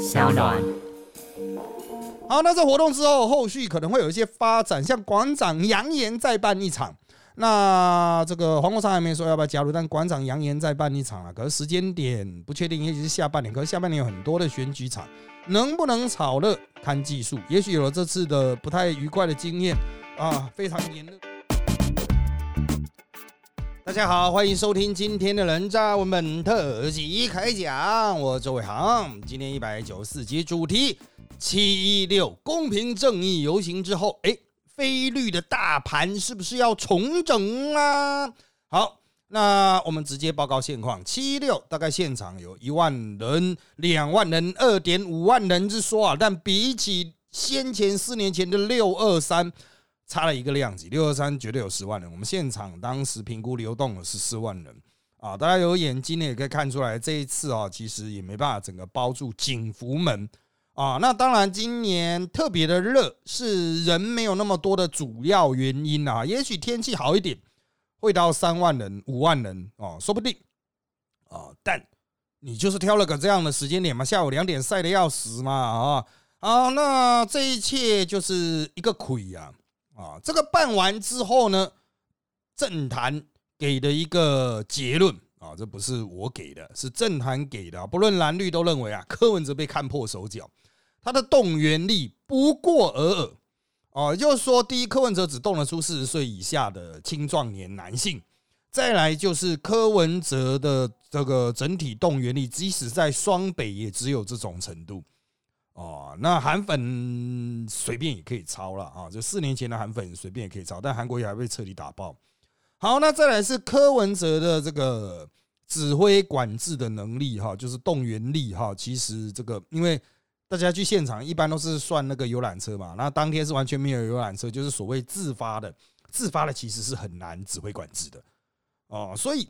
小暖。好，那这活动之后，后续可能会有一些发展，像馆长扬言再办一场。那这个黄国昌还没说要不要加入，但馆长扬言再办一场了。可是时间点不确定，也许是下半年。可是下半年有很多的选举场，能不能炒热看技术。也许有了这次的不太愉快的经验啊，非常炎热。大家好，欢迎收听今天的人渣文本特辑开讲，我周伟航。今天一百九十四集主题。七一六公平正义游行之后，哎，非律的大盘是不是要重整啊？好，那我们直接报告现况。七一六大概现场有一万人、两万人、二点五万人之说啊，但比起先前四年前的六二三，差了一个量级。六二三绝对有十万人，我们现场当时评估流动的是四万人啊。大家有眼睛的也可以看出来，这一次啊，其实也没办法整个包住景福门。啊，那当然，今年特别的热是人没有那么多的主要原因啊。也许天气好一点，会到三万人、五万人哦，说不定啊。但你就是挑了个这样的时间点嘛，下午两点晒的要死嘛啊啊！那这一切就是一个亏呀啊！啊这个办完之后呢，政坛给的一个结论啊，这不是我给的，是政坛给的，不论蓝绿都认为啊，柯文哲被看破手脚。他的动员力不过尔尔，哦，也就是说，第一，柯文哲只动得出四十岁以下的青壮年男性；再来就是柯文哲的这个整体动员力，即使在双北也只有这种程度。哦，那韩粉随便也可以抄了啊，就四年前的韩粉随便也可以抄，但韩国也还被彻底打爆。好，那再来是柯文哲的这个指挥管制的能力哈，就是动员力哈，其实这个因为。大家去现场一般都是算那个游览车嘛，那当天是完全没有游览车，就是所谓自发的，自发的其实是很难指挥管制的哦，所以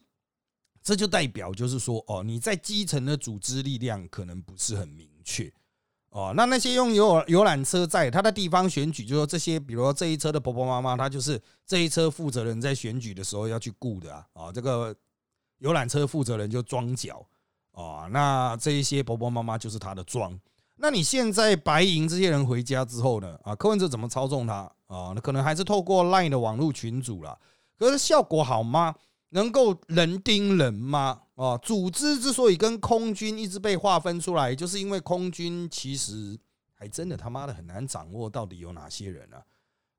这就代表就是说哦，你在基层的组织力量可能不是很明确哦，那那些用游游览车在他的地方选举，就说这些，比如说这一车的婆婆妈妈，他就是这一车负责人在选举的时候要去雇的啊，啊，这个游览车负责人就装脚啊，那这一些婆婆妈妈就是他的装。那你现在白银这些人回家之后呢？啊，柯文哲怎么操纵他啊？那可能还是透过 LINE 的网络群组了。可是效果好吗？能够人盯人吗？啊，组织之所以跟空军一直被划分出来，就是因为空军其实还真的他妈的很难掌握到底有哪些人啊。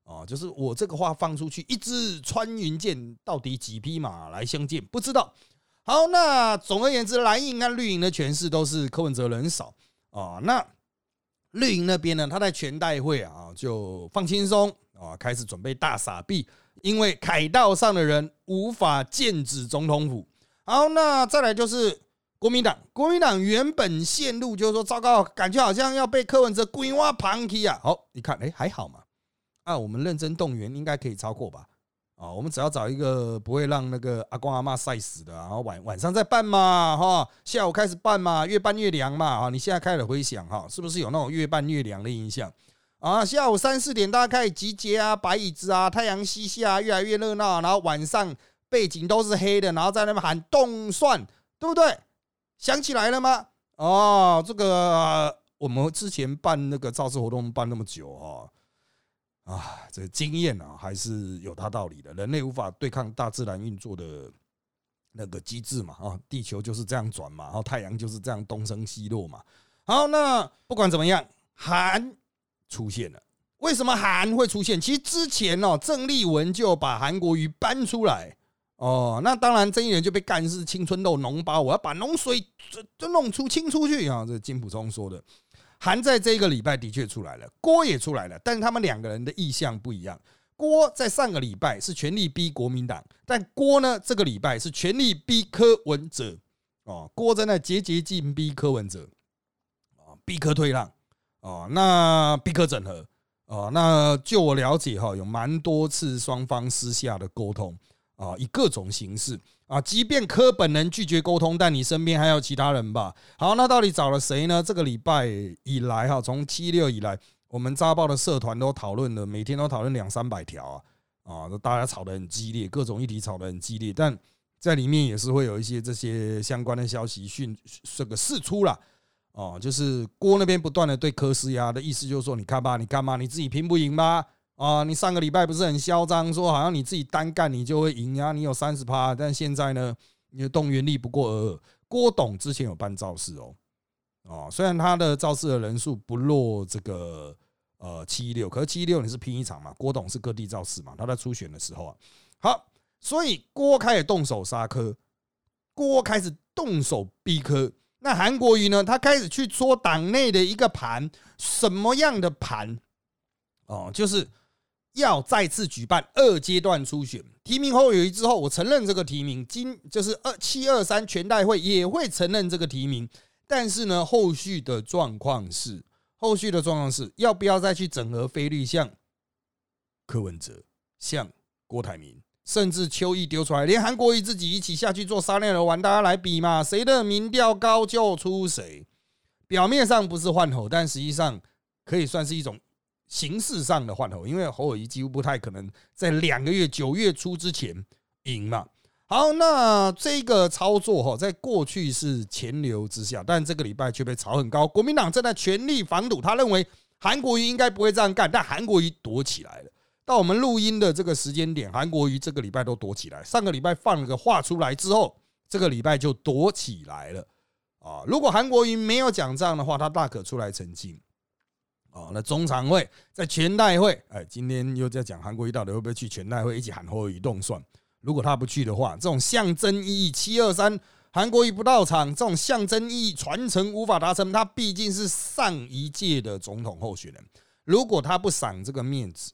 啊，就是我这个话放出去，一支穿云箭到底几匹马来相见？不知道。好，那总而言之，蓝营跟绿营的权势都是柯文哲人少。啊，那绿营那边呢？他在全代会啊，就放轻松啊，开始准备大傻币，因为凯道上的人无法剑指总统府。好，那再来就是国民党，国民党原本线路就是说，糟糕，感觉好像要被柯文哲规划旁踢啊。好，你看，哎，还好嘛，啊，我们认真动员，应该可以超过吧。啊，我们只要找一个不会让那个阿公阿妈晒死的，然后晚晚上再办嘛，哈，下午开始办嘛，越办越凉嘛，啊，你现在开始回想哈，是不是有那种越办越凉的印象？啊，下午三四点大家开始集结啊，摆椅子啊，太阳西下，越来越热闹，然后晚上背景都是黑的，然后在那边喊动算，对不对？想起来了吗？哦，这个我们之前办那个造势活动办那么久哈。啊，这个经验啊，还是有它道理的。人类无法对抗大自然运作的那个机制嘛，啊，地球就是这样转嘛，然后太阳就是这样东升西落嘛。好，那不管怎么样，韩出现了。为什么韩会出现？其实之前哦，郑丽文就把韩国瑜搬出来哦。那当然，郑义人就被干是青春痘脓包，我要把脓水就弄出清出去啊。这金普聪说的。韩在这个礼拜的确出来了，郭也出来了，但是他们两个人的意向不一样。郭在上个礼拜是全力逼国民党，但郭呢这个礼拜是全力逼柯文哲。哦，郭在那节节进逼柯文哲，啊，逼柯退让，哦，那必可整合，哦，那就我了解哈，有蛮多次双方私下的沟通。啊，以各种形式啊，即便柯本人拒绝沟通，但你身边还有其他人吧？好，那到底找了谁呢？这个礼拜以来哈，从七六以来，我们扎报的社团都讨论了，每天都讨论两三百条啊啊，大家吵得很激烈，各种议题吵得很激烈，但在里面也是会有一些这些相关的消息讯这个释出了哦，就是郭那边不断的对柯施压的意思，就是说，你看吧，你看吧，你自己拼不赢吗？啊，你上个礼拜不是很嚣张，说好像你自己单干你就会赢呀，你有三十趴，但现在呢，你的动员力不过尔尔。郭董之前有办造势哦，哦，虽然他的造势的人数不落这个呃七一六，可是七一六你是拼一场嘛，郭董是各地造势嘛，他在初选的时候啊，好，所以郭开始动手杀柯，郭开始动手逼柯。那韩国瑜呢？他开始去搓党内的一个盘，什么样的盘？哦，就是要再次举办二阶段初选，提名后有一之后，我承认这个提名，今就是二七二三全代会也会承认这个提名，但是呢，后续的状况是，后续的状况是要不要再去整合菲律像柯文哲，像郭台铭。甚至邱毅丢出来，连韩国瑜自己一起下去做沙链的玩，大家来比嘛，谁的民调高就出谁。表面上不是换候，但实际上可以算是一种形式上的换候，因为侯友谊几乎不太可能在两个月九月初之前赢嘛。好，那这个操作哈，在过去是钱流之下，但这个礼拜却被炒很高。国民党正在全力防堵，他认为韩国瑜应该不会这样干，但韩国瑜躲起来了。到我们录音的这个时间点，韩国瑜这个礼拜都躲起来。上个礼拜放了个话出来之后，这个礼拜就躲起来了啊！如果韩国瑜没有讲这样的话，他大可出来澄清啊。那中常会在全代会，哎，今天又在讲韩国瑜到底会不会去全代会一起喊侯友动算？如果他不去的话，这种象征意义七二三韩国瑜不到场，这种象征意义传承无法达成。他毕竟是上一届的总统候选人，如果他不赏这个面子。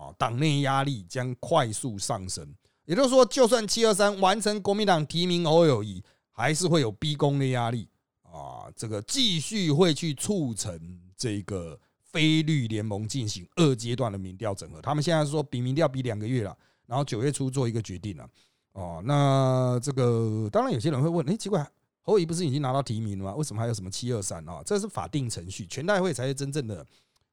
啊，党内压力将快速上升，也就是说，就算七二三完成国民党提名侯友谊，还是会有逼宫的压力啊。这个继续会去促成这个非绿联盟进行二阶段的民调整合。他们现在说比民调比两个月了，然后九月初做一个决定了。哦，那这个当然有些人会问，哎，奇怪，侯友谊不是已经拿到提名了吗？为什么还有什么七二三啊？这是法定程序，全代会才是真正的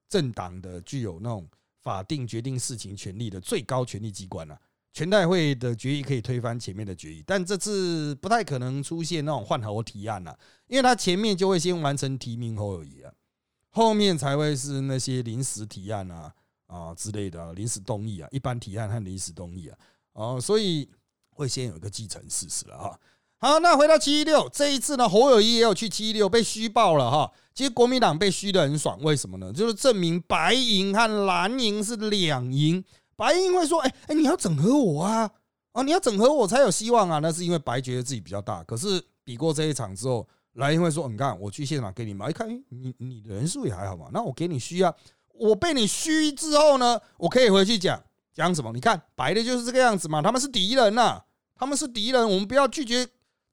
政党的具有那种。法定决定事情权利的最高权力机关了，全代会的决议可以推翻前面的决议，但这次不太可能出现那种换候提案了，因为他前面就会先完成提名后而已啊，后面才会是那些临时提案啊啊之类的临时动议啊，一般提案和临时动议啊，哦，所以会先有一个继承事实了啊。好，那回到七一六这一次呢，侯友谊也有去七一六被虚报了哈。其实国民党被虚的很爽，为什么呢？就是证明白银和蓝银是两银。白银会说：“哎哎，你要整合我啊，啊，你要整合我才有希望啊。”那是因为白觉得自己比较大。可是比过这一场之后，蓝银会说：“你看，我去现场给你嘛，一看，你你的人数也还好嘛，那我给你虚啊。我被你虚之后呢，我可以回去讲讲什么？你看白的就是这个样子嘛，他们是敌人呐，他们是敌人，我们不要拒绝。”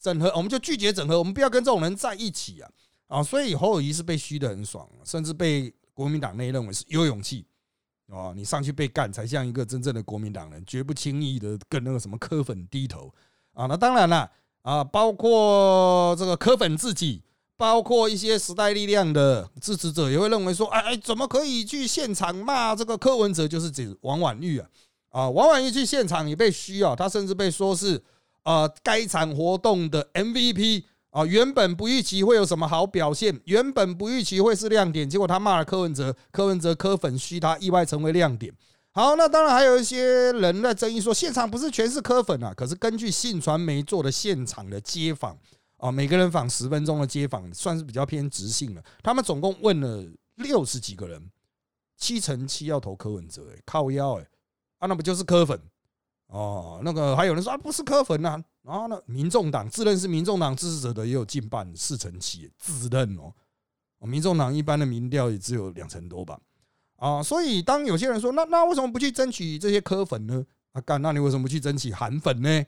整合，我们就拒绝整合，我们不要跟这种人在一起啊！啊，所以侯友谊是被虚的很爽，甚至被国民党内认为是有勇气啊！你上去被干，才像一个真正的国民党人，绝不轻易的跟那个什么科粉低头啊！那当然了啊，包括这个科粉自己，包括一些时代力量的支持者，也会认为说，哎哎，怎么可以去现场骂这个柯文哲？就是指王婉玉啊！啊，王婉玉去现场也被虚啊，他甚至被说是。啊，该场活动的 MVP 啊，原本不预期会有什么好表现，原本不预期会是亮点，结果他骂了柯文哲，柯文哲柯粉虚他，意外成为亮点。好，那当然还有一些人在争议说，现场不是全是柯粉啊，可是根据信传媒做的现场的街访啊，每个人访十分钟的街访，算是比较偏直性了。他们总共问了六十几个人，七成七要投柯文哲，哎，靠腰哎，啊，那不就是柯粉？哦，那个还有人说啊，不是科粉呐，然后呢，民众党自认是民众党支持者的也有近半四成七，自认哦，民众党一般的民调也只有两成多吧，啊，所以当有些人说，那那为什么不去争取这些科粉呢？啊干，那你为什么不去争取韩粉呢？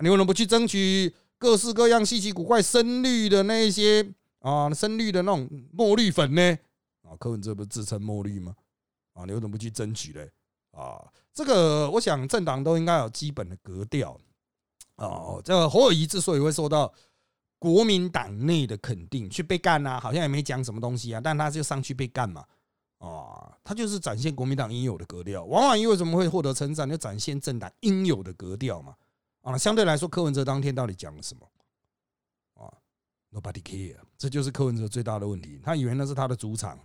你为什么不去争取各式各样稀奇古怪深绿的那些啊深绿的那种墨绿粉呢？啊，柯文哲不是自称墨绿吗？啊，你为什么不去争取嘞？啊，这个我想政党都应该有基本的格调哦。这个侯友谊之所以会受到国民党内的肯定，去被干啊，好像也没讲什么东西啊，但他就上去被干嘛？啊，他就是展现国民党应有的格调。王婉玉为什么会获得成长？就展现政党应有的格调嘛。啊，相对来说，柯文哲当天到底讲了什么？啊，Nobody care，这就是柯文哲最大的问题。他以为那是他的主场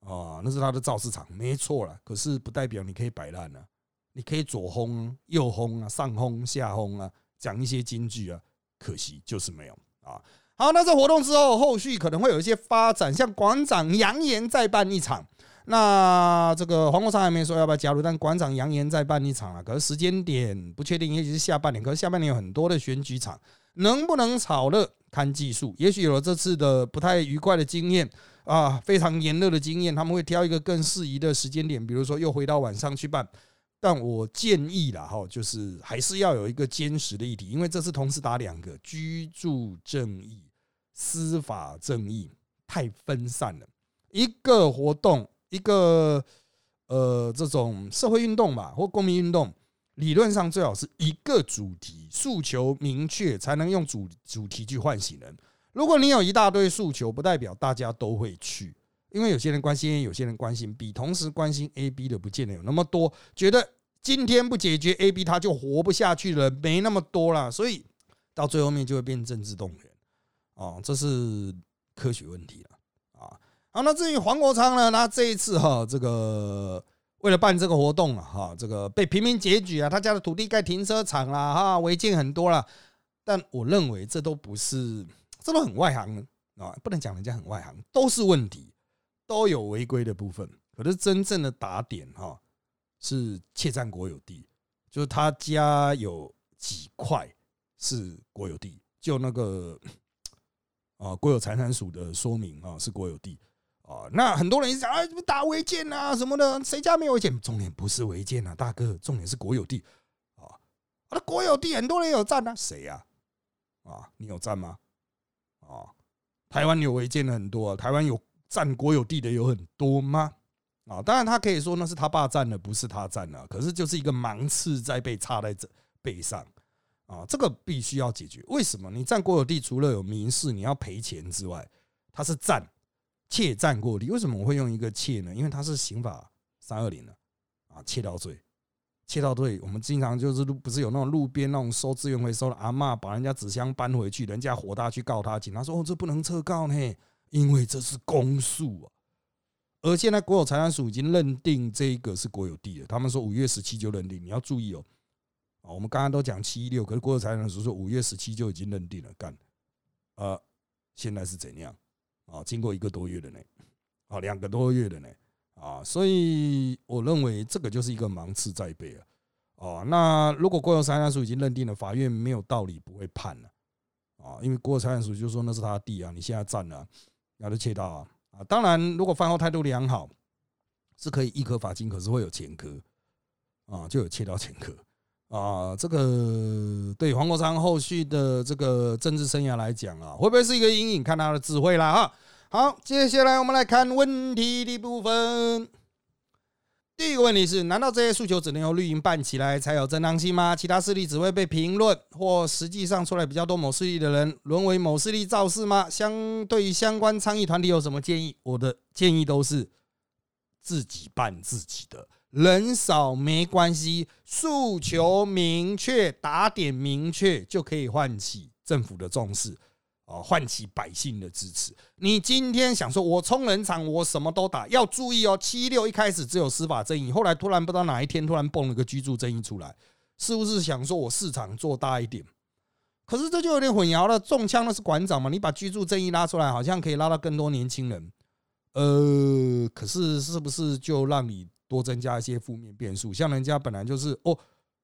啊，那是他的造势场，没错了。可是不代表你可以摆烂啊，你可以左轰右轰啊，上轰下轰啊，讲一些金句啊。可惜就是没有啊。好，那这活动之后，后续可能会有一些发展，像馆长扬言再办一场。那这个黄国昌还没说要不要加入，但馆长扬言再办一场了。可是时间点不确定，也许是下半年。可是下半年有很多的选举场，能不能炒热看技术。也许有了这次的不太愉快的经验啊，非常炎热的经验，他们会挑一个更适宜的时间点，比如说又回到晚上去办。但我建议啦，哈，就是还是要有一个坚实的议题，因为这次同时打两个居住正义、司法正义，太分散了，一个活动。一个呃，这种社会运动吧，或公民运动，理论上最好是一个主题，诉求明确，才能用主主题去唤醒人。如果你有一大堆诉求，不代表大家都会去，因为有些人关心 A，有些人关心 B，同时关心 A、B 的不见得有那么多。觉得今天不解决 A、B，他就活不下去了，没那么多了，所以到最后面就会变政治动员哦，这是科学问题了。啊好，那至于黄国昌呢？那这一次哈，这个为了办这个活动啊，哈，这个被平民检举啊，他家的土地盖停车场啦，哈，违建很多了。但我认为这都不是，这都很外行啊，不能讲人家很外行，都是问题，都有违规的部分。可是真正的打点哈，是窃占国有地，就是他家有几块是国有地，就那个啊国有财产署的说明啊，是国有地。啊，那很多人一直讲啊，打违建啊什么的，谁家没有违建？重点不是违建啊，大哥，重点是国有地啊。那国有地很多人有占啊，谁呀？啊，你有占吗？啊，台湾有违建的很多，台湾有占国有地的有很多吗？啊，当然他可以说那是他爸占的，不是他占的，可是就是一个盲刺在被插在这背上啊，这个必须要解决。为什么你占国有地，除了有民事你要赔钱之外，他是占。窃占过地，为什么我会用一个窃呢？因为他是刑法三二零的啊，窃盗罪，窃盗罪。我们经常就是路不是有那种路边那种收资源回收的阿妈，把人家纸箱搬回去，人家火大去告他，警察说哦，这不能撤告呢，因为这是公诉啊。而现在国有财产署已经认定这个是国有地了，他们说五月十七就认定，你要注意哦。啊，我们刚刚都讲七一六，可是国有财产署说五月十七就已经认定了，干，呃，现在是怎样？啊，经过一个多月的呢，啊，两个多月的呢，啊，所以我认为这个就是一个盲刺在背啊，哦，那如果国有财产署已经认定了，法院没有道理不会判了，啊，因为国有财产署就说那是他的地啊，你现在占了，那就切到啊，啊，当然如果饭后态度良好，是可以一颗罚金，可是会有前科，啊，就有切到前科。啊，这个对黄国昌后续的这个政治生涯来讲啊，会不会是一个阴影？看他的智慧啦哈。好，接下来我们来看问题的部分。第一个问题是：难道这些诉求只能由绿营办起来才有正当性吗？其他势力只会被评论，或实际上出来比较多某势力的人沦为某势力造势吗？相对于相关倡议团体有什么建议？我的建议都是自己办自己的。人少没关系，诉求明确，打点明确，就可以唤起政府的重视，啊，唤起百姓的支持。你今天想说，我冲人场，我什么都打，要注意哦。七六一开始只有司法正义，后来突然不知道哪一天突然蹦了个居住正义出来，是不是想说我市场做大一点？可是这就有点混淆了。中枪的是馆长嘛？你把居住正义拉出来，好像可以拉到更多年轻人。呃，可是是不是就让你？多增加一些负面变数，像人家本来就是哦，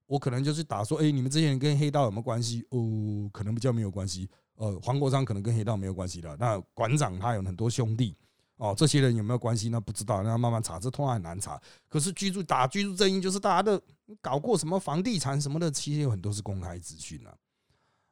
我可能就是打说，哎，你们这些人跟黑道有没有关系？哦，可能比较没有关系。呃，黄国章可能跟黑道没有关系的。那馆长他有很多兄弟哦，这些人有没有关系？那不知道，那慢慢查，这通常很难查。可是居住打居住正义，就是大家的搞过什么房地产什么的，其实有很多是公开资讯啊。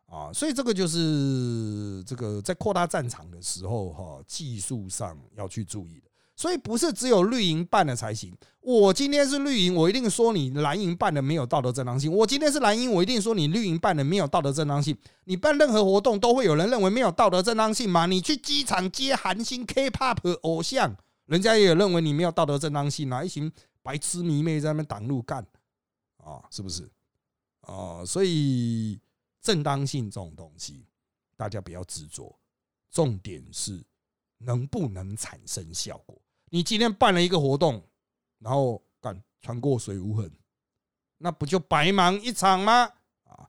啊，所以这个就是这个在扩大战场的时候哈，技术上要去注意。所以不是只有绿营办的才行。我今天是绿营，我一定说你蓝营办的没有道德正当性。我今天是蓝营，我一定说你绿营办的没有道德正当性。你办任何活动都会有人认为没有道德正当性吗？你去机场接韩星 K-pop 偶像，人家也认为你没有道德正当性啊！一群白痴迷妹在那边挡路干啊，是不是？哦，所以正当性这种东西，大家不要执着。重点是能不能产生效果。你今天办了一个活动，然后干船过水无痕，那不就白忙一场吗？啊，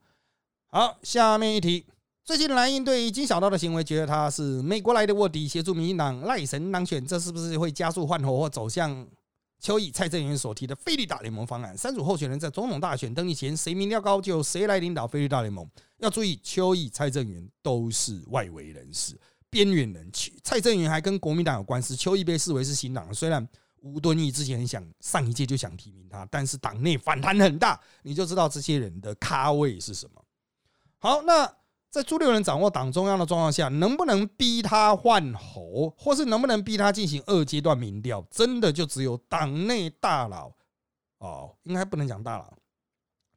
好，下面一题。最近蓝营对金小刀的行为，觉得他是美国来的卧底，协助民进党赖神当选，这是不是会加速换候或走向邱毅、蔡正元所提的菲律大联盟方案？三组候选人在总统大选登记前，谁民调高，就谁来领导菲律大联盟。要注意，邱毅、蔡正元都是外围人士、边缘人。蔡正元还跟国民党有关系，邱毅被视为是新党。虽然吴敦义之前很想上一届就想提名他，但是党内反弹很大，你就知道这些人的咖位是什么。好，那。在朱立伦掌握党中央的状况下，能不能逼他换候，或是能不能逼他进行二阶段民调，真的就只有党内大佬哦，应该不能讲大佬，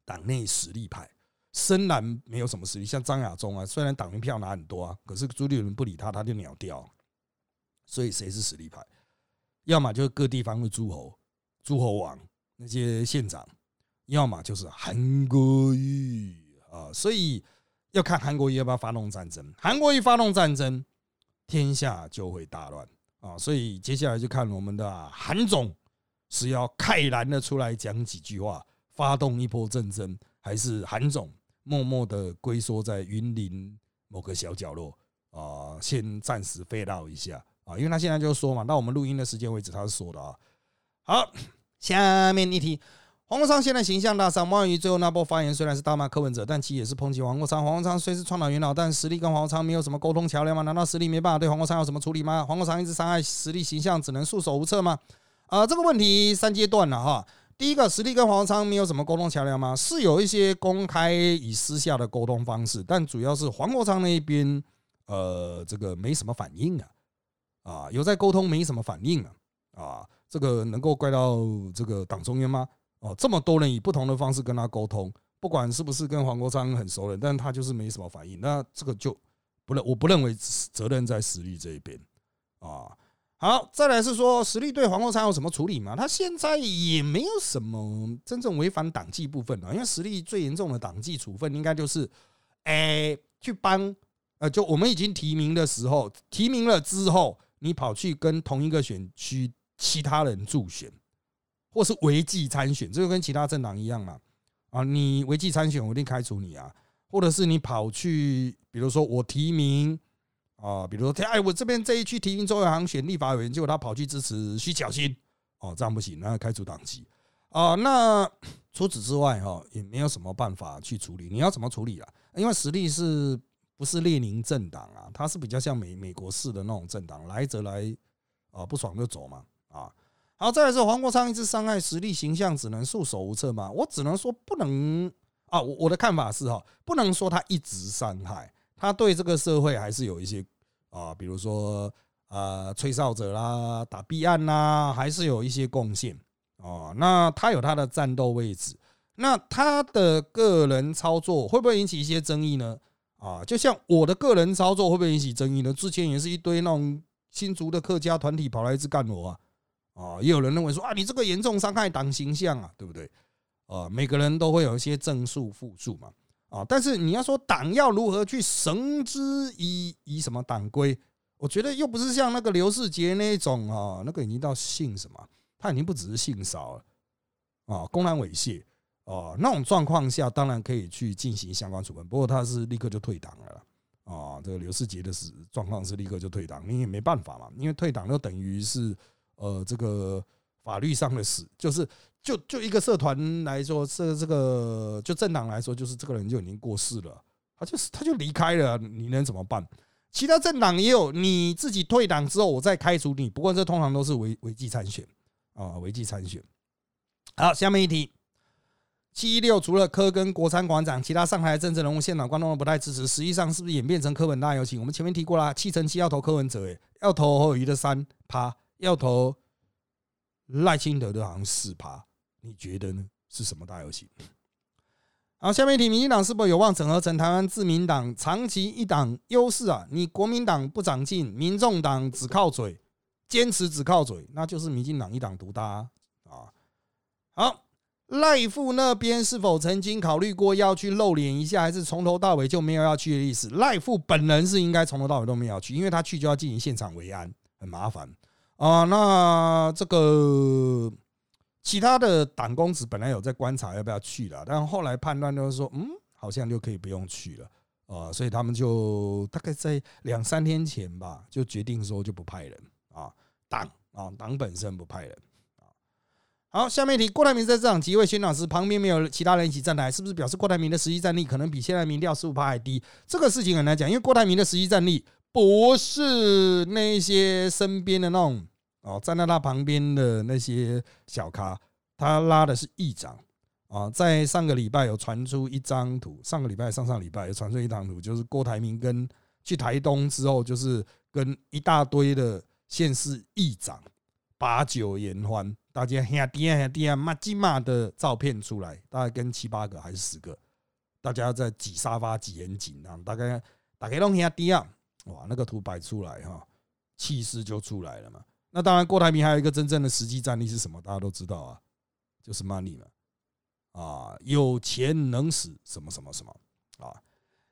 党内实力派，深蓝没有什么实力，像张亚中啊，虽然党员票拿很多啊，可是朱立伦不理他，他就秒掉。所以谁是实力派？要么就是各地方的诸侯、诸侯王那些县长，要么就是韩国瑜啊，所以。要看韩国瑜要不要发动战争，韩国瑜发动战争，天下就会大乱啊！所以接下来就看我们的韩总是要慨然的出来讲几句话，发动一波战争，还是韩总默默的龟缩在云林某个小角落啊，先暂时飞到一下啊？因为他现在就说嘛，到我们录音的时间为止，他是说的啊。好，下面一题。黄国昌现在形象大伤，王宇最后那波发言虽然是大骂柯文哲，但其实也是抨击黄国昌。黄国昌虽是创党元老，但实力跟黄国昌没有什么沟通桥梁吗？难道实力没办法对黄国昌有什么处理吗？黄国昌一直伤害实力形象，只能束手无策吗？啊，这个问题三阶段了哈。第一个，实力跟黄国昌没有什么沟通桥梁吗？是有一些公开与私下的沟通方式，但主要是黄国昌那一边，呃，这个没什么反应啊，啊，有在沟通没什么反应啊，啊，这个能够怪到这个党中央吗？哦，这么多人以不同的方式跟他沟通，不管是不是跟黄国昌很熟人，但他就是没什么反应。那这个就不认，我不认为责任在实力这一边啊。好，再来是说实力对黄国昌有什么处理吗？他现在也没有什么真正违反党纪部分啊，因为实力最严重的党纪处分应该就是，哎，去帮呃，就我们已经提名的时候，提名了之后，你跑去跟同一个选区其他人助选。或是违纪参选，这就跟其他政党一样嘛？啊，你违纪参选，我一定开除你啊！或者是你跑去，比如说我提名啊，比如说哎，我这边这一区提名周伟航选立法委员，结果他跑去支持徐小新，哦，这样不行，那开除党籍啊。那除此之外哈，也没有什么办法去处理。你要怎么处理啊？因为实力是不是列宁政党啊？它是比较像美美国式的那种政党，来则来啊，不爽就走嘛啊。好，再来是黄国昌一直伤害实力形象，只能束手无策吗？我只能说不能啊。我我的看法是哈，不能说他一直伤害，他对这个社会还是有一些啊，比如说啊吹哨者啦、打弊案啦，还是有一些贡献哦。那他有他的战斗位置，那他的个人操作会不会引起一些争议呢？啊，就像我的个人操作会不会引起争议呢？之前也是一堆那种新竹的客家团体跑来一直干我啊。啊，也有人认为说啊，你这个严重伤害党形象啊，对不对？啊，每个人都会有一些正数负数嘛，啊，但是你要说党要如何去绳之以以什么党规，我觉得又不是像那个刘世杰那种啊，那个已经到性什么，他已经不只是性骚了啊，公然猥亵啊，那种状况下当然可以去进行相关处分，不过他是立刻就退党了啊，这个刘世杰的是状况是立刻就退党，你也没办法嘛，因为退党就等于是。呃，这个法律上的事，就是就就一个社团来说，这这个就政党来说，就是这个人就已经过世了，他就是他就离开了，你能怎么办？其他政党也有，你自己退党之后，我再开除你。不过这通常都是违违纪参选啊，违纪参选。好，下面一题，七一六除了柯跟国参馆长，其他上台的政治人物、现场观众都不太支持，实际上是不是演变成柯文大游行？我们前面提过了，七成七要投柯文哲，诶，要投侯友谊的三趴。要投赖清德的好像四趴，你觉得呢？是什么大游戏？好，下面一题，民进党是否有望整合成台湾自民党长期一党优势啊？你国民党不长进，民众党只靠嘴，坚持只靠嘴，那就是民进党一党独大啊！好，赖富那边是否曾经考虑过要去露脸一下，还是从头到尾就没有要去的意思？赖富本人是应该从头到尾都没有去，因为他去就要进行现场维安，很麻烦啊。那这个其他的党公子本来有在观察要不要去了，但后来判断就是说，嗯，好像就可以不用去了啊，所以他们就大概在两三天前吧，就决定说就不派人啊，党啊党本身不派人啊。好，下面一题，郭台铭在这场集会宣讲时，旁边没有其他人一起站台，是不是表示郭台铭的实际战力可能比现在民调十五趴还低？这个事情很难讲，因为郭台铭的实际战力不是那些身边的那种哦，站在他旁边的那些小咖，他拉的是议长啊。在上个礼拜有传出一张图，上个礼拜、上上礼拜有传出一张图，就是郭台铭跟去台东之后，就是跟一大堆的县市议长把酒言欢。大家兄弟啊兄弟啊，骂鸡骂的照片出来，大概跟七八个还是十个，大家在挤沙发挤很紧啊，大概大概拢兄弟啊，哇，那个图摆出来哈，气势就出来了嘛。那当然，郭台铭还有一个真正的实际战力是什么？大家都知道啊，就是 money 嘛，啊，有钱能使什么什么什么啊。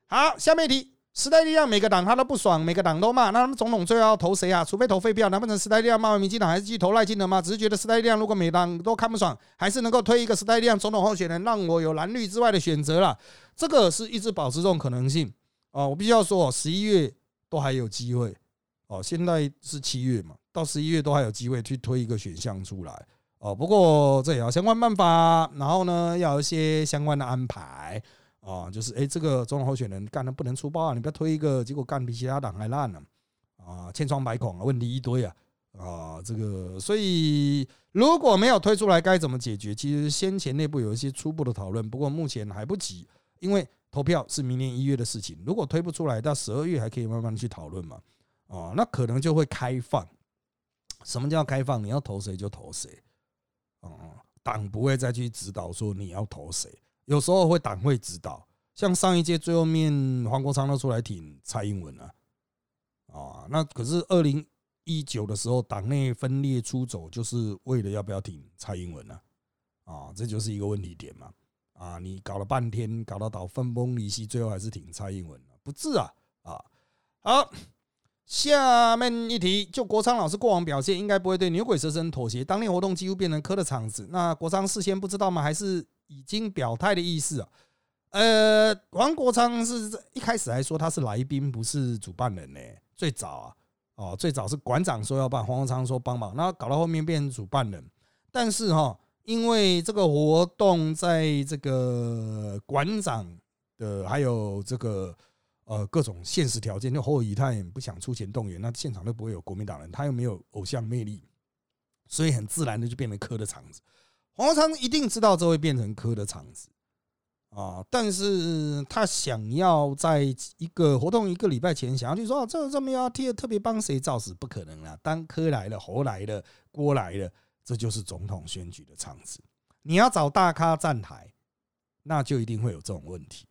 好，下面一题。时代力量每个党他都不爽，每个党都骂，那他们总统最后要投谁啊？除非投废票，难不成时代力量骂完民进党还是继续投赖清德吗？只是觉得时代力量如果每党都看不爽，还是能够推一个时代力量总统候选人，让我有蓝绿之外的选择了。这个是一直保持这种可能性啊。我必须要说，十一月都还有机会哦。现在是七月嘛，到十一月都还有机会去推一个选项出来哦。不过这也要相关办法，然后呢，要一些相关的安排。啊，就是哎，这个总统候选人干的不能粗暴啊！你不要推一个，结果干比其他党还烂呢！啊，千疮百孔啊，问题一堆啊！啊，这个，所以如果没有推出来，该怎么解决？其实先前内部有一些初步的讨论，不过目前还不急，因为投票是明年一月的事情。如果推不出来，到十二月还可以慢慢去讨论嘛。啊，那可能就会开放。什么叫开放？你要投谁就投谁。嗯，党不会再去指导说你要投谁。有时候会党会指导，像上一届最后面黄国昌都出来挺蔡英文了，啊，那可是二零一九的时候党内分裂出走，就是为了要不要挺蔡英文呢？啊，这就是一个问题点嘛，啊，你搞了半天，搞到岛分崩离析，最后还是挺蔡英文不治啊，啊，好，下面一题，就国昌老师过往表现，应该不会对牛鬼蛇神妥协，当年活动几乎变成磕的场子，那国昌事先不知道吗？还是？已经表态的意思啊，呃，王国昌是一开始还说他是来宾，不是主办人呢。最早啊，哦，最早是馆长说要办，黄国昌说帮忙，那搞到后面变成主办人。但是哈，因为这个活动在这个馆长的还有这个呃各种现实条件，就侯友宜他也不想出钱动员，那现场都不会有国民党人，他又没有偶像魅力，所以很自然的就变成科的场子。黄昌一定知道这会变成科的场子啊，但是他想要在一个活动一个礼拜前想要去说，这这么要贴特别帮谁造势，不可能啦！当科来了，侯来了，郭来了，这就是总统选举的场子。你要找大咖站台，那就一定会有这种问题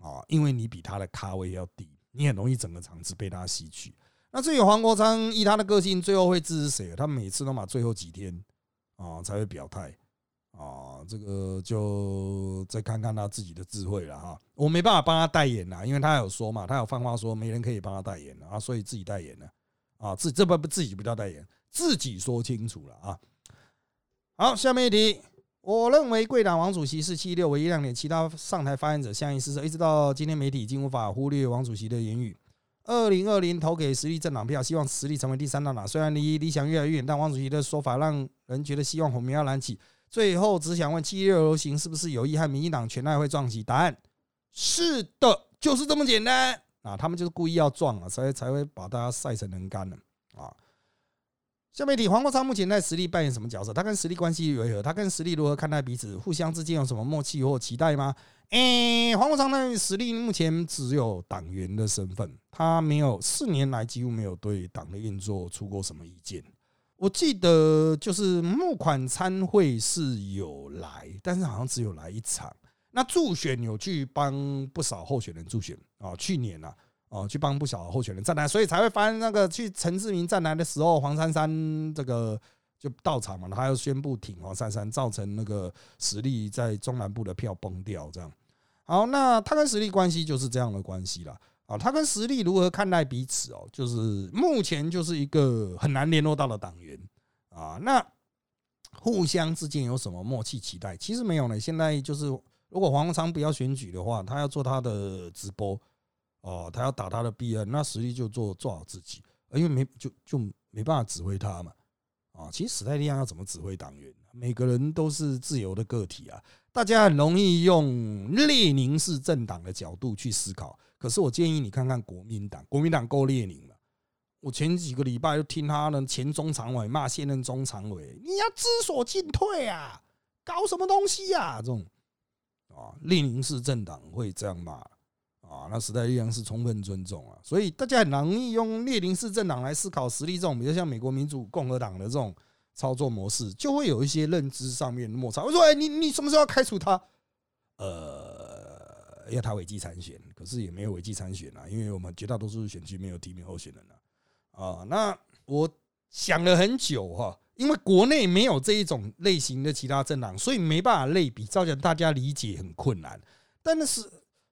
啊，因为你比他的咖位要低，你很容易整个场子被他吸去。那至于黄国昌以他的个性，最后会支持谁？他每次都把最后几天啊才会表态。啊，这个就再看看他自己的智慧了哈。我没办法帮他代言啦，因为他有说嘛，他有放话说没人可以帮他代言了啊，所以自己代言了啊。自这不不自己不叫代言，自己说清楚了啊。好，下面一题，我认为贵党王主席是七六唯一亮点，其他上台发言者相应失色，一直到今天媒体已经无法忽略王主席的言语。二零二零投给实力政党票，希望实力成为第三大党。虽然离理想越来越远，但王主席的说法让人觉得希望火苗要燃起。最后只想问七六游行是不是有意和民进党全代会撞击？答案是的，就是这么简单啊！他们就是故意要撞啊，才才会把大家晒成人干了啊！下面题：黄国昌目前在实力扮演什么角色？他跟实力关系如何？他跟实力如何看待彼此？互相之间有什么默契或期待吗？诶，黄国昌呢？实力目前只有党员的身份，他没有四年来几乎没有对党的运作出过什么意见。我记得就是募款参会是有来，但是好像只有来一场。那助选有去帮不少候选人助选啊，去年啊，哦，去帮不少候选人站台，所以才会发现那个去陈志明站台的时候，黄珊珊这个就到场嘛，他要宣布挺黄珊珊，造成那个实力在中南部的票崩掉，这样。好，那他跟实力关系就是这样的关系了啊。他跟实力如何看待彼此哦？就是目前就是一个很难联络到的党员啊。那互相之间有什么默契期待？其实没有呢。现在就是，如果黄国昌不要选举的话，他要做他的直播哦，他要打他的 B N，那实力就做做好自己，因为没就就没办法指挥他嘛啊。其实时代力量要怎么指挥党员？每个人都是自由的个体啊。大家很容易用列宁式政党的角度去思考，可是我建议你看看国民党，国民党够列宁了。我前几个礼拜就听他的前中常委骂现任中常委，你要知所进退啊，搞什么东西呀？这种啊，列宁式政党会这样骂啊，那时代力量是充分尊重啊，所以大家很容易用列宁式政党来思考实力，这种比较像美国民主共和党的这种。操作模式就会有一些认知上面的摩擦。我说：“哎，你你什么时候要开除他？呃，因为他违纪参选，可是也没有违纪参选啊，因为我们绝大多数选区没有提名候选人啊。啊，那我想了很久哈，因为国内没有这一种类型的其他政党，所以没办法类比，造成大家理解很困难。但是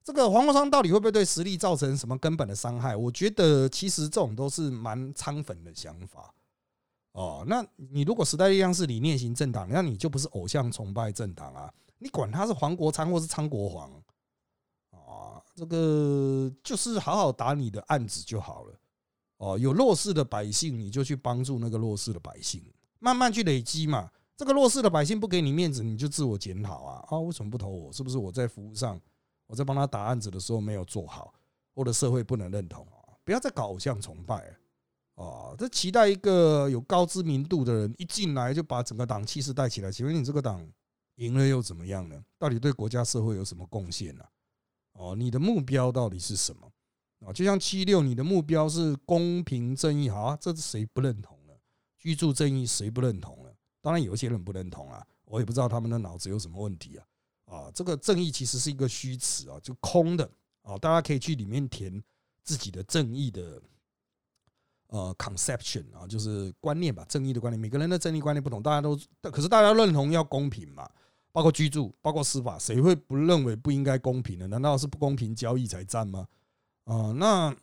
这个黄国昌到底会不会对实力造成什么根本的伤害？我觉得其实这种都是蛮仓粉的想法。”哦，那你如果时代力量是理念型政党，那你就不是偶像崇拜政党啊！你管他是黄国昌或是昌国煌啊，这个就是好好打你的案子就好了。哦，有弱势的百姓，你就去帮助那个弱势的百姓，慢慢去累积嘛。这个弱势的百姓不给你面子，你就自我检讨啊！啊，为什么不投我？是不是我在服务上，我在帮他打案子的时候没有做好，或者社会不能认同啊？不要再搞偶像崇拜。啊，这期待一个有高知名度的人一进来就把整个党气势带起来。请问你这个党赢了又怎么样呢？到底对国家社会有什么贡献呢？哦，你的目标到底是什么？啊，就像七六，你的目标是公平正义，好啊，这是谁不认同了？居住正义谁不认同了？当然有一些人不认同啊，我也不知道他们的脑子有什么问题啊。啊，这个正义其实是一个虚词啊，就空的啊，大家可以去里面填自己的正义的。呃，conception 啊，就是观念吧，正义的观念。每个人的正义观念不同，大家都，可是大家认同要公平嘛，包括居住，包括司法，谁会不认为不应该公平呢？难道是不公平交易才占吗？啊，那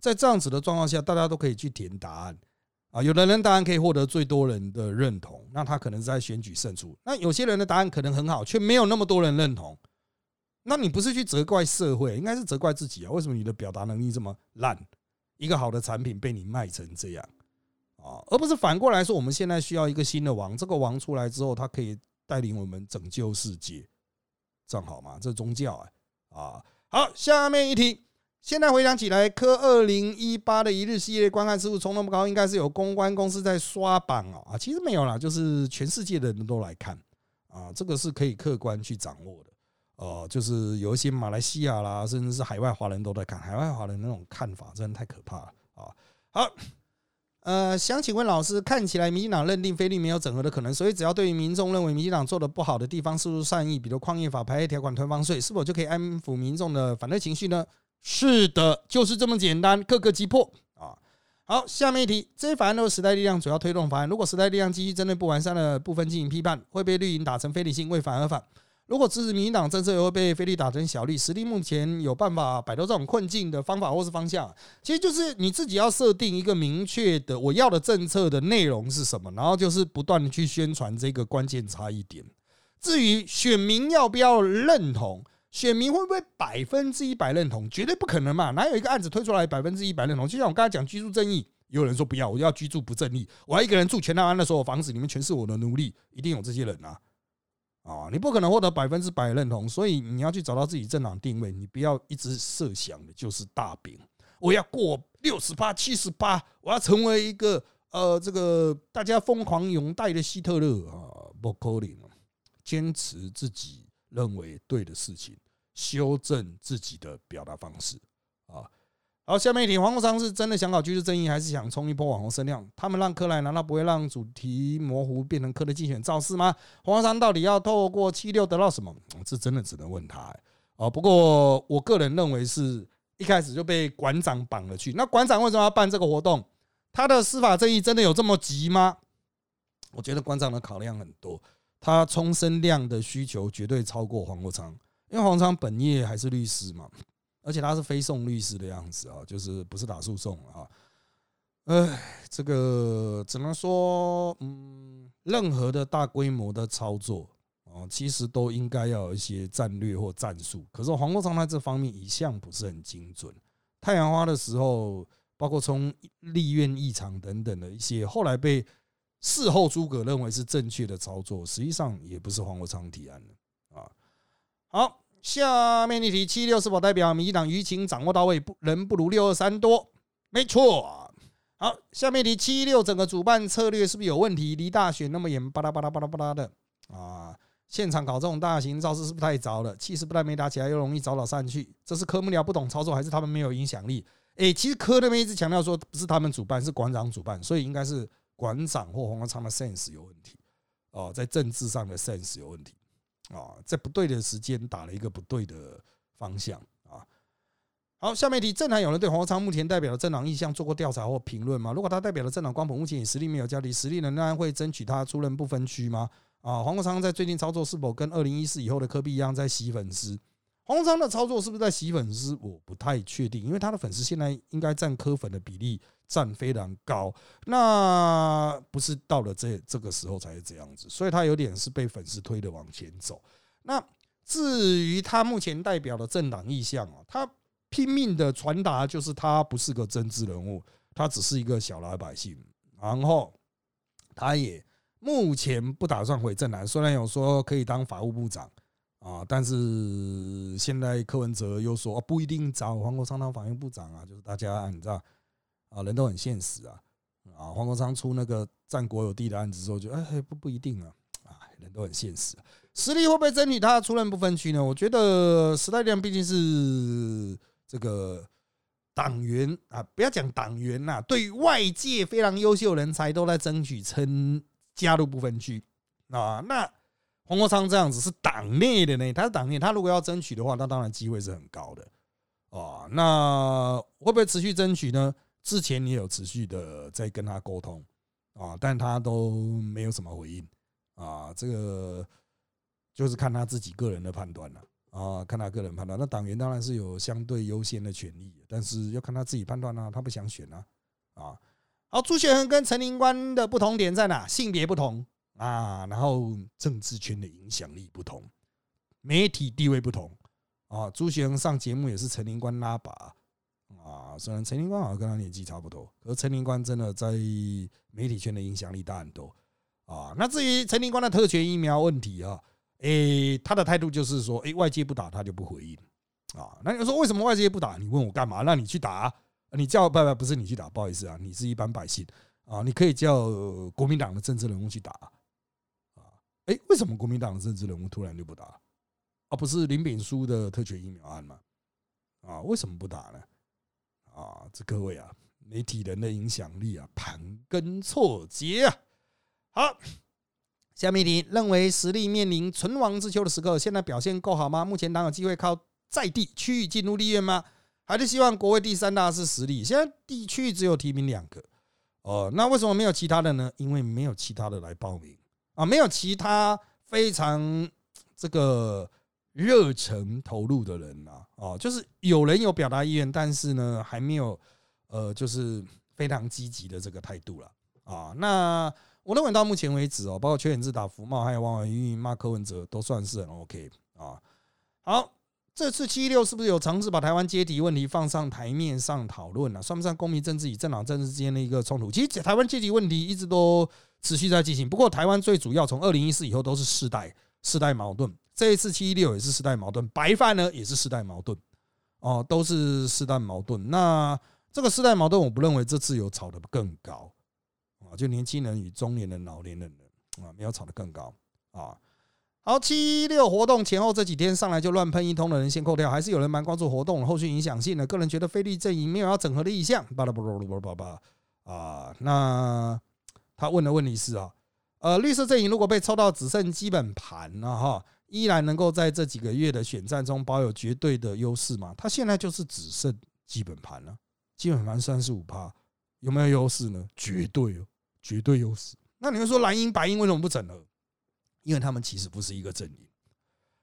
在这样子的状况下，大家都可以去填答案啊。有的人答案可以获得最多人的认同，那他可能是在选举胜出。那有些人的答案可能很好，却没有那么多人认同。那你不是去责怪社会，应该是责怪自己啊？为什么你的表达能力这么烂？一个好的产品被你卖成这样啊，而不是反过来说，我们现在需要一个新的王，这个王出来之后，他可以带领我们拯救世界，这样好吗？这宗教啊啊！好，下面一题，现在回想起来，科二零一八的一日系列观看次数冲那么高，应该是有公关公司在刷榜哦啊！其实没有啦，就是全世界的人都来看啊，这个是可以客观去掌握的。哦，就是有一些马来西亚啦，甚至是海外华人都在看，海外华人那种看法真的太可怕了啊！好，呃，想请问老师，看起来民进党认定菲律宾没有整合的可能，所以只要对于民众认为民进党做的不好的地方，是不是善意，比如矿业法排黑条款、囤房税，是否就可以安抚民众的反对情绪呢？是的，就是这么简单，各个击破啊！好，下面一题，这些法案都是时代力量主要推动法案，如果时代力量继续针对不完善的部分进行批判，会被绿营打成非理性，为反而反。如果支持民进党政策，又会被菲利打成小利。实力目前有办法摆脱这种困境的方法或是方向，其实就是你自己要设定一个明确的我要的政策的内容是什么，然后就是不断的去宣传这个关键差异点。至于选民要不要认同，选民会不会百分之一百认同，绝对不可能嘛？哪有一个案子推出来百分之一百认同？就像我刚才讲居住正义，有人说不要，我要居住不正义，我要一个人住全台湾的所有房子里面全是我的奴隶，一定有这些人啊。啊，你不可能获得百分之百认同，所以你要去找到自己政党定位。你不要一直设想的就是大饼，我要过六十八、七十八，我要成为一个呃，这个大家疯狂拥戴的希特勒啊！不可能，坚持自己认为对的事情，修正自己的表达方式啊。好，下面一题，黄国昌是真的想搞居住正义，还是想冲一波网红声量？他们让柯来，难道不会让主题模糊，变成柯的竞选造势吗？黄国昌到底要透过七六得到什么？这真的只能问他哦。不过我个人认为，是一开始就被馆长绑了去。那馆长为什么要办这个活动？他的司法正义真的有这么急吗？我觉得馆长的考量很多，他冲声量的需求绝对超过黄国昌，因为黄国昌本业还是律师嘛，而且他是非讼律师的样子啊，就是不是打诉讼啊。哎，这个只能说，嗯，任何的大规模的操作啊，其实都应该要有一些战略或战术。可是黄国昌在这方面一向不是很精准。太阳花的时候，包括从立院异常等等的一些，后来被事后诸葛认为是正确的操作，实际上也不是黄国昌提案的啊。好，下面一题，七六是否代表民进党舆情掌握到位，不人不如六二三多？没错。好，下面一题七六整个主办策略是不是有问题？离大选那么远，巴拉巴拉巴拉巴拉的啊！现场搞这种大型造势是不是太早了？气势不但没打起来，又容易早早散去，这是科目僚不懂操作，还是他们没有影响力？诶，其实科那边一直强调说不是他们主办，是馆长主办，所以应该是馆长或黄国昌的 sense 有问题哦，在政治上的 sense 有问题啊，在不对的时间打了一个不对的方向。啊好，下面一题，政坛有人对黄国昌目前代表的政党意向做过调查或评论吗？如果他代表的政党光谱目前以实力没有交集，实力仍然会争取他出任不分区吗？啊，黄国昌在最近操作是否跟二零一四以后的科比一样在洗粉丝？黄国昌的操作是不是在洗粉丝？我不太确定，因为他的粉丝现在应该占科粉的比例站非常高，那不是到了这这个时候才是这样子，所以他有点是被粉丝推的往前走。那至于他目前代表的政党意向啊，他。拼命的传达，就是他不是个政治人物，他只是一个小老百姓。然后，他也目前不打算回正南，虽然有说可以当法务部长啊，但是现在柯文哲又说不一定找黄国昌当法务部长啊，就是大家你知道啊，人都很现实啊啊，黄国昌出那个占国有地的案子之后，就哎不不一定啊啊，人都很现实，实力会不会争取他出任不分区呢？我觉得时代量毕竟是。这个党员啊，不要讲党员呐，对外界非常优秀人才都在争取称加入部分区啊。那黄国昌这样子是党内的呢，他是党内，他如果要争取的话，那当然机会是很高的啊。那会不会持续争取呢？之前也有持续的在跟他沟通啊，但他都没有什么回应啊。这个就是看他自己个人的判断了。啊，看他个人判断，那党员当然是有相对优先的权利，但是要看他自己判断啊，他不想选啊，啊，好，朱学恒跟陈林官的不同点在哪？性别不同啊，然后政治圈的影响力不同，媒体地位不同啊。朱学恒上节目也是陈林官拉把啊，虽然陈林官好像跟他年纪差不多，可是陈林官真的在媒体圈的影响力大很多啊。那至于陈林官的特权疫苗问题啊。诶，他的态度就是说，诶，外界不打他就不回应啊。那你说为什么外界不打？你问我干嘛？那你去打，你叫不不不是你去打，不好意思啊，你是一般百姓啊，你可以叫国民党的政治人物去打啊。诶，为什么国民党的政治人物突然就不打？啊，不是林炳书的特权疫苗案吗？啊，为什么不打呢？啊，这各位啊，媒体人的影响力啊，盘根错节啊。好。下面一题认为实力面临存亡之秋的时刻，现在表现够好吗？目前党有机会靠在地区域进入立院吗？还是希望国会第三大是实力？现在地区只有提名两个，哦，那为什么没有其他的呢？因为没有其他的来报名啊，没有其他非常这个热忱投入的人呐，哦，就是有人有表达意愿，但是呢，还没有呃，就是非常积极的这个态度了啊，那。我认为到目前为止哦，包括邱显志打福茂，还有王婉玉骂柯文哲，都算是很 OK 啊。好，这次七六是不是有尝试把台湾阶级问题放上台面上讨论呢？算不算公民政治与政党政治之间的一个冲突？其实台湾阶级问题一直都持续在进行。不过台湾最主要从二零一四以后都是世代世代矛盾，这一次七一六也是世代矛盾，白饭呢也是世代矛盾哦，都是世代矛盾。那这个世代矛盾，我不认为这次有炒得更高。啊，就年轻人与中年人、老年人的啊，没有炒得更高啊。好，七一六活动前后这几天上来就乱喷一通的人先扣掉，还是有人蛮关注活动后续影响性的。个人觉得菲律阵营没有要整合的意向，巴拉巴拉巴拉巴拉啊。那他问的问题是啊，呃，绿色阵营如果被抽到只剩基本盘了哈，依然能够在这几个月的选战中保有绝对的优势吗？他现在就是只剩基本盘了，基本盘三十五趴，有没有优势呢？绝对哦。绝对优势。那你们说蓝营白营为什么不整合？因为他们其实不是一个阵营。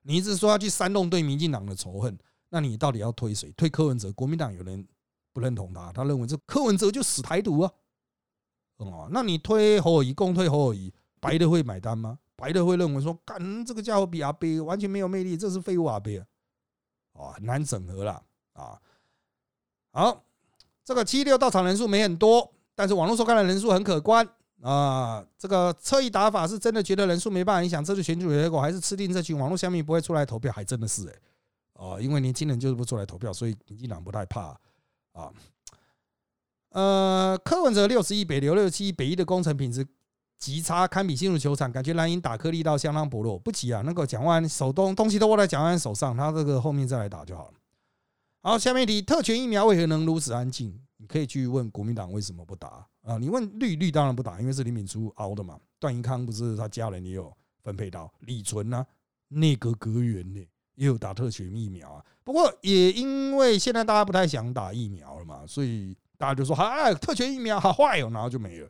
你一直说要去煽动对民进党的仇恨，那你到底要推谁？推柯文哲？国民党有人不认同他，他认为这柯文哲就死台独啊。哦，那你推侯友谊，共推侯友谊，白的会买单吗？白的会认为说，干这个家伙比阿贝完全没有魅力，这是废物阿贝啊！哦，很难整合了啊。好，这个七六到场人数没很多，但是网络收看的人数很可观啊。这个侧翼打法是真的觉得人数没办法影响这次选举结果，还是吃定这群网络乡民不会出来投票？还真的是哎，哦，因为年轻人就是不出来投票，所以民进党不太怕啊。呃，柯文哲六十亿北流六七亿北一的工程品质极差，堪比进入球场，感觉蓝营打颗粒到相当薄弱。不急啊，那个蒋万手东东西都握在蒋万手上，他这个后面再来打就好了。好，下面一题，特权疫苗为何能如此安静？你可以去问国民党为什么不打啊？你问绿绿当然不打，因为是林敏珠熬的嘛。段宜康不是他家人也有分配到，李纯呢，内阁阁员呢也有打特权疫苗啊。不过也因为现在大家不太想打疫苗了嘛，所以大家就说，哎，特权疫苗好坏哦，然后就没了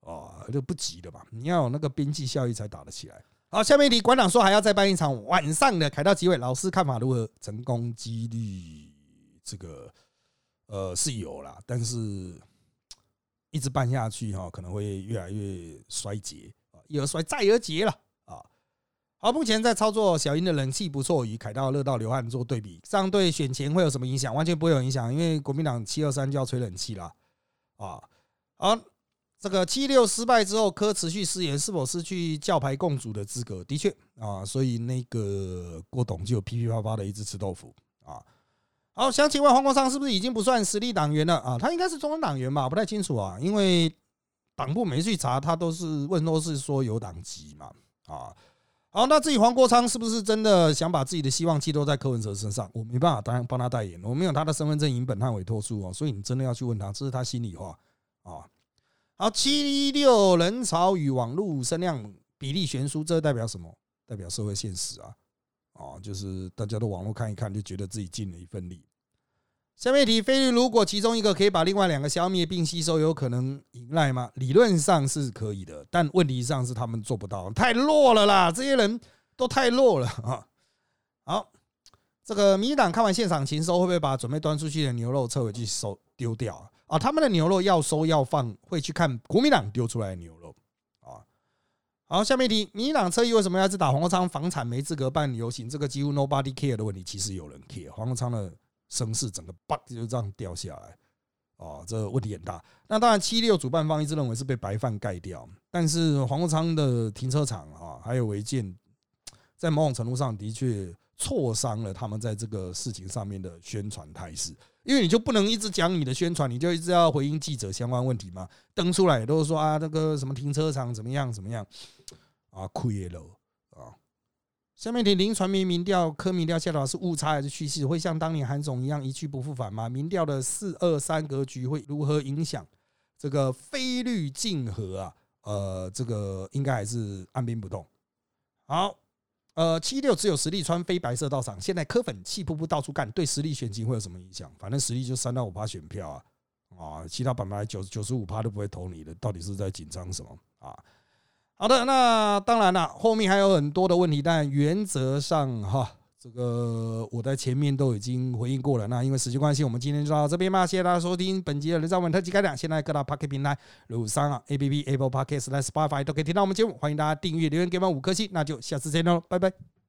哦，就不急的嘛。你要有那个边际效益才打得起来。好，下面一题，馆长说还要再办一场晚上的凯道集会，老师看法如何？成功几率这个呃是有啦，但是一直办下去哈，可能会越来越衰竭啊，一而衰再而竭了啊。好，目前在操作小英的人气不错，与凯道、乐道、流汗做对比，这样对选前会有什么影响？完全不会有影响，因为国民党七二三就要吹冷气了啊。好。这个七六失败之后，科持续失言，是否失去教牌共主的资格？的确啊，所以那个郭董就噼噼啪啪的一直吃豆腐啊。好，想请问黄国昌是不是已经不算实力党员了啊？他应该是中央党员吧？不太清楚啊，因为党部没去查，他都是问都是说有党籍嘛啊。好，那至于黄国昌是不是真的想把自己的希望寄托在柯文哲身上？我没办法当帮他代言，我没有他的身份证、影本和委托书哦，所以你真的要去问他，这是他心里话啊。好，七六人潮与网络声量比例悬殊，这代表什么？代表社会现实啊！哦，就是大家都网络看一看，就觉得自己尽了一份力。下面一题：菲律如果其中一个可以把另外两个消灭并吸收，有可能迎来吗？理论上是可以的，但问题上是他们做不到，太弱了啦！这些人都太弱了 啊！好，这个民党看完现场禽收，会不会把准备端出去的牛肉撤回去收丢掉？啊，啊他们的牛肉要收要放，会去看国民党丢出来的牛肉啊。好，下面一题，民进党侧翼为什么要去打黄国昌房产没资格办游行？这个几乎 nobody care 的问题，其实有人 care。黄国昌的声势整个叭就这样掉下来，啊，这个问题很大。那当然，七六主办方一直认为是被白饭盖掉，但是黄国昌的停车场啊，还有违建，在某种程度上的确挫伤了他们在这个事情上面的宣传态势。因为你就不能一直讲你的宣传，你就一直要回应记者相关问题嘛？登出来都是说啊，那个什么停车场怎么样怎么样啊，亏了啊。下面题：林传媒民调科民调下的是误差还是趋势？会像当年韩总一样一去不复返吗？民调的四二三格局会如何影响这个非绿竞合啊？呃，这个应该还是按兵不动。好。呃，七六只有实力穿非白色到场，现在科粉气扑扑到处干，对实力选情会有什么影响？反正实力就三到五趴选票啊，啊，其他板牌九九十五趴都不会投你的，到底是在紧张什么啊？好的，那当然了，后面还有很多的问题，但原则上哈。这个我在前面都已经回应过了。那因为时间关系，我们今天就到这边吧。谢谢大家收听本集的《人造文特辑》开讲。现在各大 p o c k e t 平台，如三啊 A P P Apple p o c k e t 来 Spotify 都可以听到我们节目。欢迎大家订阅、留言给我们五颗星。那就下次见喽，拜拜。